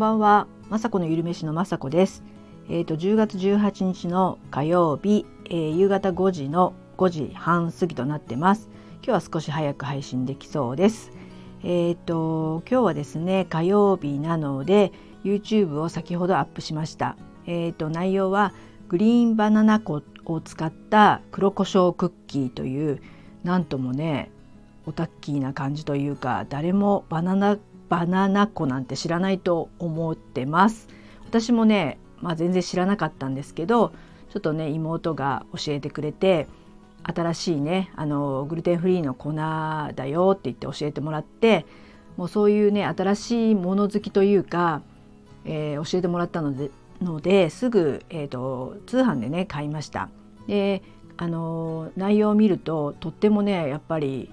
ばんは、まさこのゆるめしのまさこです。えっ、ー、と10月18日の火曜日、えー、夕方5時の5時半過ぎとなってます。今日は少し早く配信できそうです。えっ、ー、と今日はですね火曜日なので YouTube を先ほどアップしました。えっ、と内容はグリーンバナナ粉を使った黒胡椒クッキーというなんともねオタッキーな感じというか誰もバナナバナナ粉なんて知らないと思ってます私もね、まあ、全然知らなかったんですけどちょっとね妹が教えてくれて新しいねあのグルテンフリーの粉だよって言って教えてもらってもうそういうね新しいもの好きというか、えー、教えてもらったのでのですぐ、えーと、通販でね買いました。であの内容を見るととってもねやっぱり、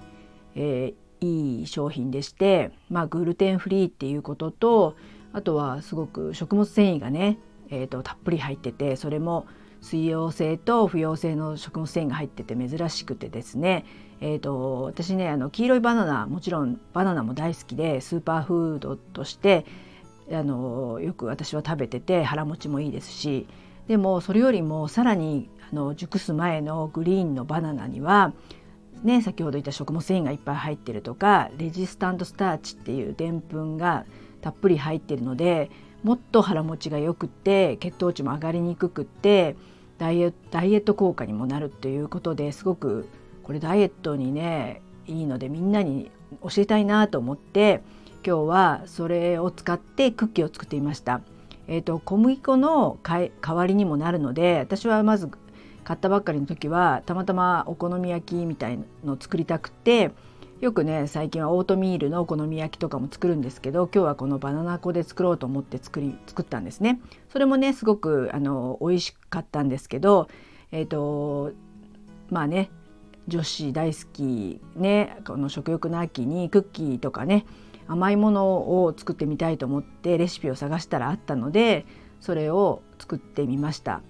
えー、いい商品でして、まあ、グルテンフリーっていうこととあとはすごく食物繊維がね、えーと、たっぷり入っててそれも水溶性と不溶性の食物繊維が入ってて珍しくてですね、えーと、私ねあの黄色いバナナもちろんバナナも大好きでスーパーフードとしてあのよく私は食べてて腹持ちもいいですしでもそれよりもさらにあの熟す前のグリーンのバナナにはね、先ほど言った食物繊維がいっぱい入ってるとかレジスタントスターチっていうでんぷんがたっぷり入ってるのでもっと腹持ちがよくって血糖値も上がりにくくってダイエット効果にもなるということですごくこれダイエットにねいいのでみんなに教えたいなと思って今日はそれを使ってクッキーを作ってみました。えーと、小麦粉の代わりにもなるので私はまず買ったばっかりの時はたまたまお好み焼きみたいのを作りたくてよくね最近はオートミールのお好み焼きとかも作るんですけど今日はこのバナナ粉で作ろうと思って作り作ったんですね。それもねすごくあの美味しかったんですけどえっ、ー、とまあね女子大好きねこの食欲の秋にクッキーとかね甘いものを作ってみたいと思ってレシピを探したらあったのでそれを作ってみました。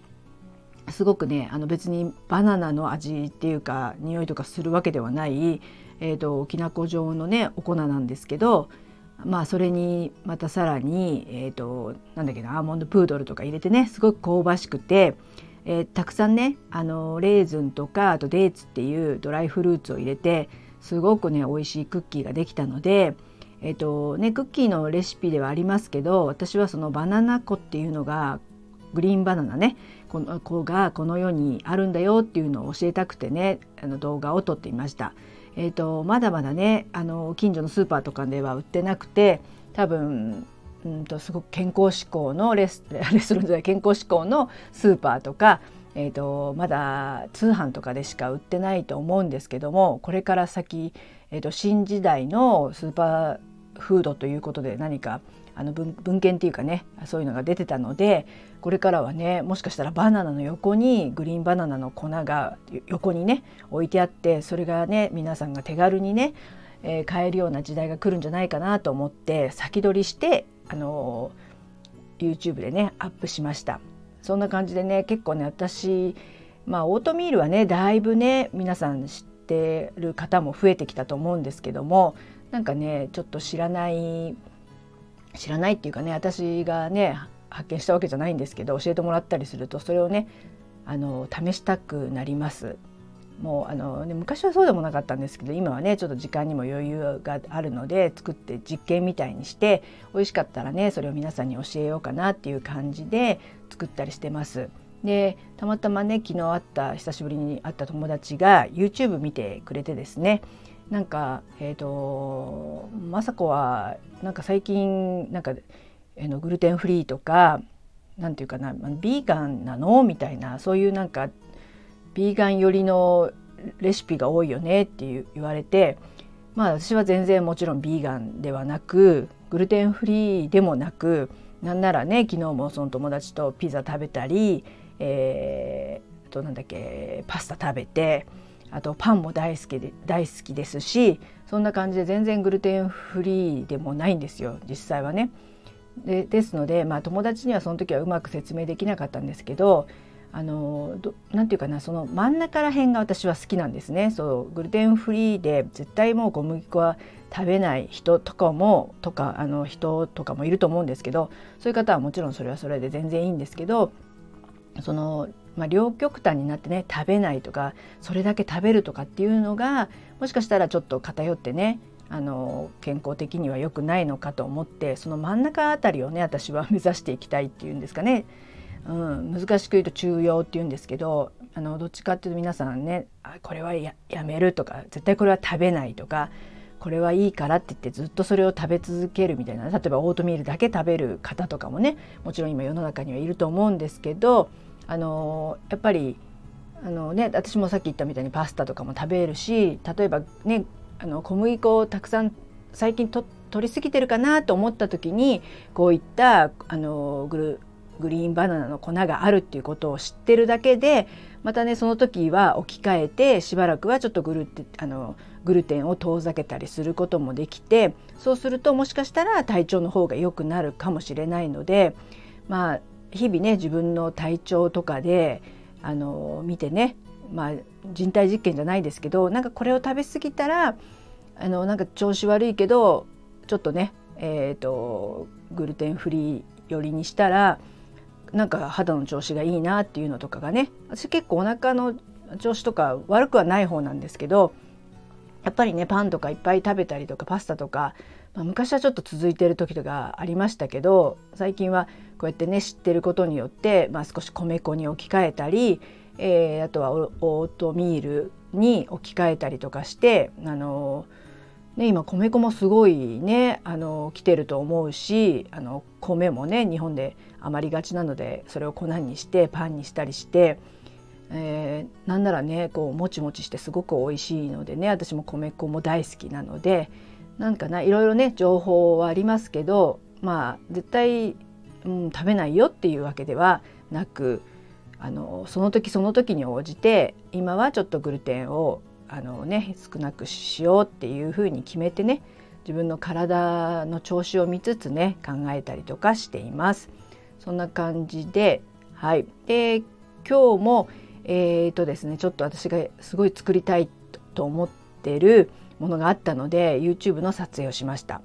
すごくねあの別にバナナの味っていうか匂いとかするわけではない、えーと、きな粉状のねお粉なんですけどまあそれにまたさらに、えーと、なんだっけなアーモンドプードルとか入れてねすごく香ばしくて、えー、たくさんねあのレーズンとかあとデーツっていうドライフルーツを入れてすごくね美味しいクッキーができたので。えーとね、クッキーのレシピではありますけど私はそのバナナ粉っていうのがグリーンバナナねこの子がこの世にあるんだよっていうのを教えたくてねあの動画を撮っていました。えーと、まだまだねあの近所のスーパーとかでは売ってなくて多分うんとすごく健康志向のレス レストランで健康志向のスーパーとか、えーと、まだ通販とかでしか売ってないと思うんですけどもこれから先、えーと新時代のスーパーフードということで何かあの文文献っていうかねそういうのが出てたのでこれからはねもしかしたらバナナの横にグリーンバナナの粉が横にね置いてあってそれがね皆さんが手軽にね、えー、買えるような時代が来るんじゃないかなと思って先取りしてあの YouTube でねアップしました。そんな感じでね結構ね私まあオートミールはねだいぶね皆さん知ってる方も増えてきたと思うんですけどもなんかねちょっと知らない知らないっていうかね私がね発見したわけじゃないんですけど教えてもらったりするとそれをねあの試したくなります。もうあの、ね、昔はそうでもなかったんですけど今はねちょっと時間にも余裕があるので作って実験みたいにして美味しかったらねそれを皆さんに教えようかなっていう感じで作ったりしてます。でたまたまね昨日会った久しぶりに会った友達が YouTube 見てくれてですねなんかえっ、ー、と雅子はなんか最近なんか、えー、のグルテンフリーとかなんていうかなビーガンなの？みたいなそういうなんかビーガン寄りのレシピが多いよね？っていう言われてまあ私は全然もちろんビーガンではなくグルテンフリーでもなくなんならね昨日もその友達とピザ食べたり、えー、となんだっけパスタ食べてあとパンも大好きで大好きですしそんな感じで全然グルテンフリーでもないんですよ実際はね。でですので、まあ、友達にはその時はうまく説明できなかったんですけどあのなんていうかなその真ん中ら辺が私は好きなんですねそうグルテンフリーで絶対もう小麦粉は食べない人とかもとかあの人とかもいると思うんですけどそういう方はもちろんそれはそれで全然いいんですけどその、まあ、両極端になってね食べないとかそれだけ食べるとかっていうのがもしかしたらちょっと偏ってねあの健康的には良くないのかと思ってその真ん中あたりをね私は 目指していきたいっていうんですかね、うん、難しく言うと中庸っていうんですけどあのどっちかっていうと皆さんねあこれはやめるとか絶対これは食べないとかこれはいいからって言ってずっとそれを食べ続けるみたいな例えばオートミールだけ食べる方とかもねもちろん今世の中にはいると思うんですけどあのやっぱりあのね私もさっき言ったみたいにパスタとかも食べるし例えばねあの小麦粉をたくさん最近と取りすぎてるかなと思った時にこういったあのグルグリーンバナナの粉があるっていうことを知ってるだけでまたねその時は置き換えてしばらくはちょっとグルテあのグルテンを遠ざけたりすることもできてそうするともしかしたら体調の方が良くなるかもしれないのでまあ日々ね自分の体調とかであの見てねまあ人体実験じゃないですけどなんかこれを食べ過ぎたらあのなんか調子悪いけどちょっとねえーと、グルテンフリー寄りにしたらなんか肌の調子がいいなっていうのとかがね私結構お腹の調子とか悪くはない方なんですけどやっぱりねパンとかいっぱい食べたりとかパスタとか、まあ、昔はちょっと続いてる時とかありましたけど最近はこうやってね知ってることによって、まあ、少し米粉に置き換えたり、えー、あとはオートミールに置き換えたりとかしてあのね、今米粉もすごいねあの来てると思うしあの米もね日本で余りがちなのでそれを粉にしてパンにしたりして、えー、なんならねこうもちもちしてすごく美味しいのでね私も米粉も大好きなのでなんかないろいろね情報はありますけどまあ絶対、うん、食べないよっていうわけではなくあのその時その時に応じて今はちょっとグルテンをあの、ね、少なくしようっていうふうに決めてね自分の体の調子を見つつね考えたりとかしています。そんな感じではい、で今日もえーとですね、ちょっと私がすごい作りたいと思ってるものがあったので YouTube の撮影をしました。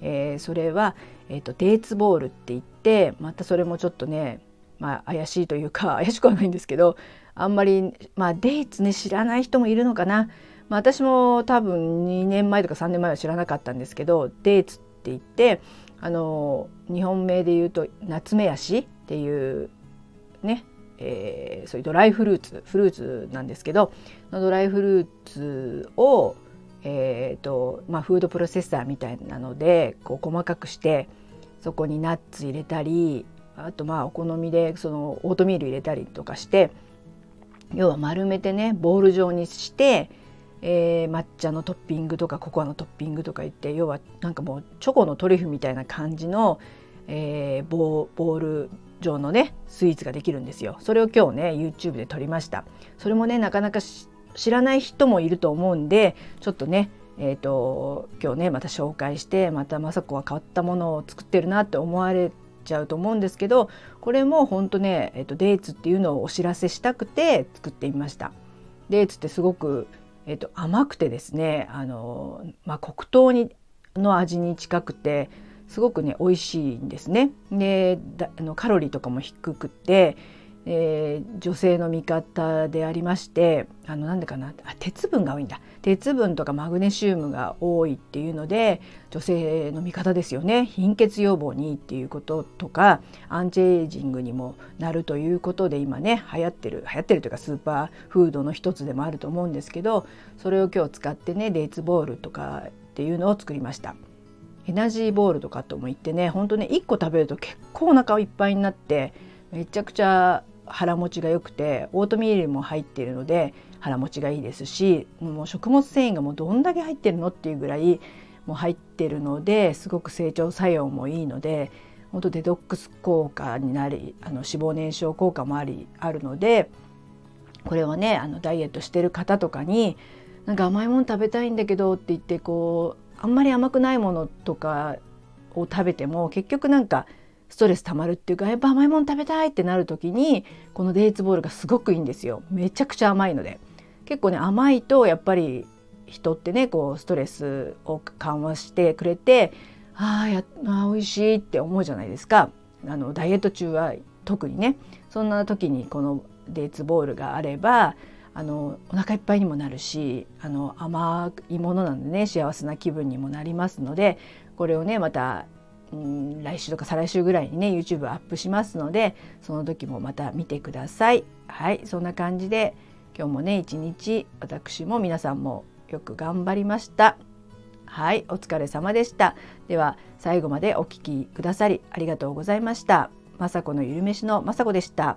えー、それは、えーと、デーツボールって言ってまたそれもちょっとね、まあ、怪しいというか 怪しくはないんですけどあんまり、まあ、デーツね知らない人もいるのかな、まあ、私も多分2年前とか3年前は知らなかったんですけどデーツって言ってあの日本名で言うとナツメヤシっていうねえー、そういうドライフルーツフルーツなんですけどのドライフルーツを、えーとまあ、フードプロセッサーみたいなのでこう細かくしてそこにナッツ入れたりあとまあお好みでそのオートミール入れたりとかして要は丸めてねボール状にして、えー、抹茶のトッピングとかココアのトッピングとか言って要はなんかもうチョコのトリュフみたいな感じの、えー、ボール状のねスイーツができるんですよ。それを今日ね YouTube で撮りました。それもねなかなか知らない人もいると思うんでちょっとねえーと、今日ねまた紹介してまた雅子は変わったものを作ってるなって思われちゃうと思うんですけどこれも本当ね、えーと、デーツっていうのをお知らせしたくて作ってみました。デーツってすごく、えーと甘くてですねあの、まあ、黒糖にの味に近くてすごくね美味しいんですね。であのカロリーとかも低くて、えー、女性の味方でありましてあのなんでかなあ鉄分が多いんだ鉄分とかマグネシウムが多いっていうので女性の味方ですよね貧血予防にっていうこととかアンチエイジングにもなるということで今ね流行ってる流行ってるというかスーパーフードの一つでもあると思うんですけどそれを今日使ってねデーツボールとかっていうのを作りました。エナジーボールとかとも言ってねほんとね1個食べると結構お腹いっぱいになってめちゃくちゃ腹持ちが良くてオートミールも入っているので腹持ちがいいですしもう食物繊維がもうどんだけ入ってるのっていうぐらいもう入ってるのですごく成長作用もいいので本当デトックス効果になりあの脂肪燃焼効果もありあるのでこれをねあのダイエットしてる方とかになんか甘いもの食べたいんだけどって言ってこうあんまり甘くないものとかを食べても結局なんかストレス溜まるっていうかやっぱ甘いもの食べたいってなる時にこのデーツボールがすごくいいんですよ。めちゃくちゃ甘いので。結構ね甘いとやっぱり人ってねこうストレスを緩和してくれてあやあ美味しいって思うじゃないですか。あのダイエット中は特にねそんな時にこのデーツボールがあればあのお腹いっぱいにもなるしあの甘いものなんでね幸せな気分にもなりますのでこれをねまた、うん、来週とか再来週ぐらいにね YouTube アップしますのでその時もまた見てください。はいそんな感じで今日もね一日私も皆さんもよく頑張りました。はい、お疲れ様でした。では最後までお聴きくださりありがとうございました。雅子のゆるめしの雅子でした。